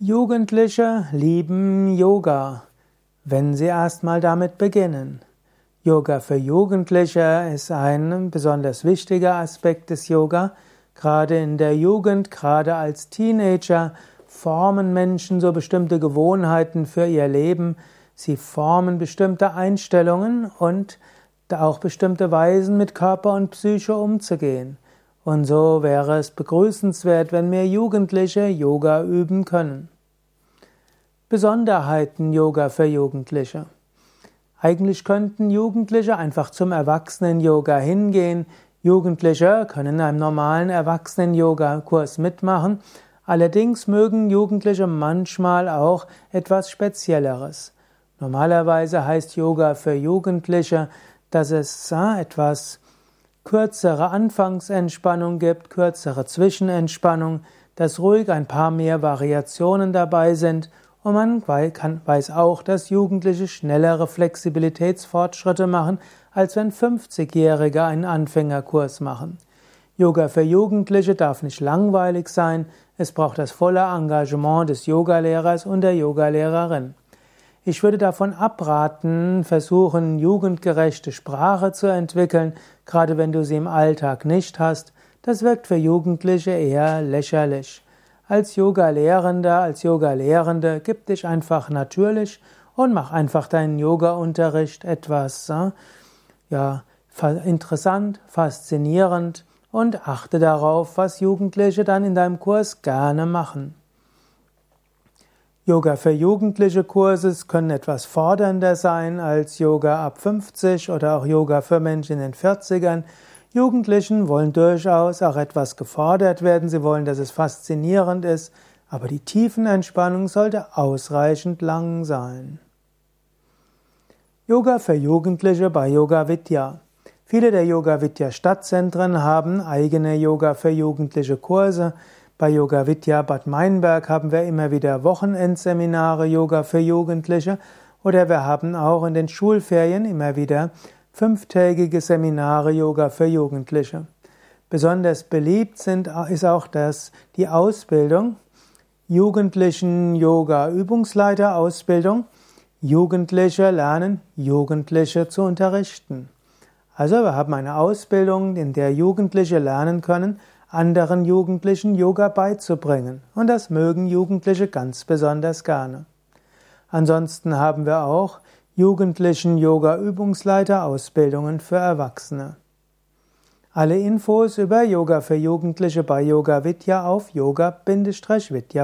Jugendliche lieben Yoga, wenn sie erstmal damit beginnen. Yoga für Jugendliche ist ein besonders wichtiger Aspekt des Yoga. Gerade in der Jugend, gerade als Teenager, formen Menschen so bestimmte Gewohnheiten für ihr Leben. Sie formen bestimmte Einstellungen und auch bestimmte Weisen, mit Körper und Psyche umzugehen. Und so wäre es begrüßenswert, wenn mehr Jugendliche Yoga üben können. Besonderheiten Yoga für Jugendliche. Eigentlich könnten Jugendliche einfach zum Erwachsenen-Yoga hingehen. Jugendliche können in einem normalen Erwachsenen-Yoga-Kurs mitmachen. Allerdings mögen Jugendliche manchmal auch etwas Spezielleres. Normalerweise heißt Yoga für Jugendliche, dass es äh, etwas kürzere Anfangsentspannung gibt, kürzere Zwischenentspannung, dass ruhig ein paar mehr Variationen dabei sind und man weiß auch, dass Jugendliche schnellere Flexibilitätsfortschritte machen, als wenn 50-Jährige einen Anfängerkurs machen. Yoga für Jugendliche darf nicht langweilig sein, es braucht das volle Engagement des Yogalehrers und der Yogalehrerin. Ich würde davon abraten, versuchen, jugendgerechte Sprache zu entwickeln, gerade wenn du sie im Alltag nicht hast. Das wirkt für Jugendliche eher lächerlich. Als Yoga-Lehrender, als Yoga-Lehrende, gib dich einfach natürlich und mach einfach deinen Yoga-Unterricht etwas, äh, ja, interessant, faszinierend und achte darauf, was Jugendliche dann in deinem Kurs gerne machen. Yoga für Jugendliche Kurse können etwas fordernder sein als Yoga ab 50 oder auch Yoga für Menschen in den 40ern. Jugendlichen wollen durchaus auch etwas gefordert werden, sie wollen, dass es faszinierend ist, aber die Tiefenentspannung sollte ausreichend lang sein. Yoga für Jugendliche bei Yoga Vidya. Viele der Yoga Vidya Stadtzentren haben eigene Yoga für Jugendliche Kurse. Bei Yoga Vidya Bad Meinberg haben wir immer wieder Wochenendseminare Yoga für Jugendliche oder wir haben auch in den Schulferien immer wieder fünftägige Seminare Yoga für Jugendliche. Besonders beliebt sind, ist auch das, die Ausbildung Jugendlichen Yoga Übungsleiter Ausbildung. Jugendliche lernen, Jugendliche zu unterrichten. Also wir haben eine Ausbildung, in der Jugendliche lernen können, anderen Jugendlichen Yoga beizubringen. Und das mögen Jugendliche ganz besonders gerne. Ansonsten haben wir auch Jugendlichen Yoga Übungsleiter Ausbildungen für Erwachsene. Alle Infos über Yoga für Jugendliche bei Yoga Vidya auf yoga-vidya.de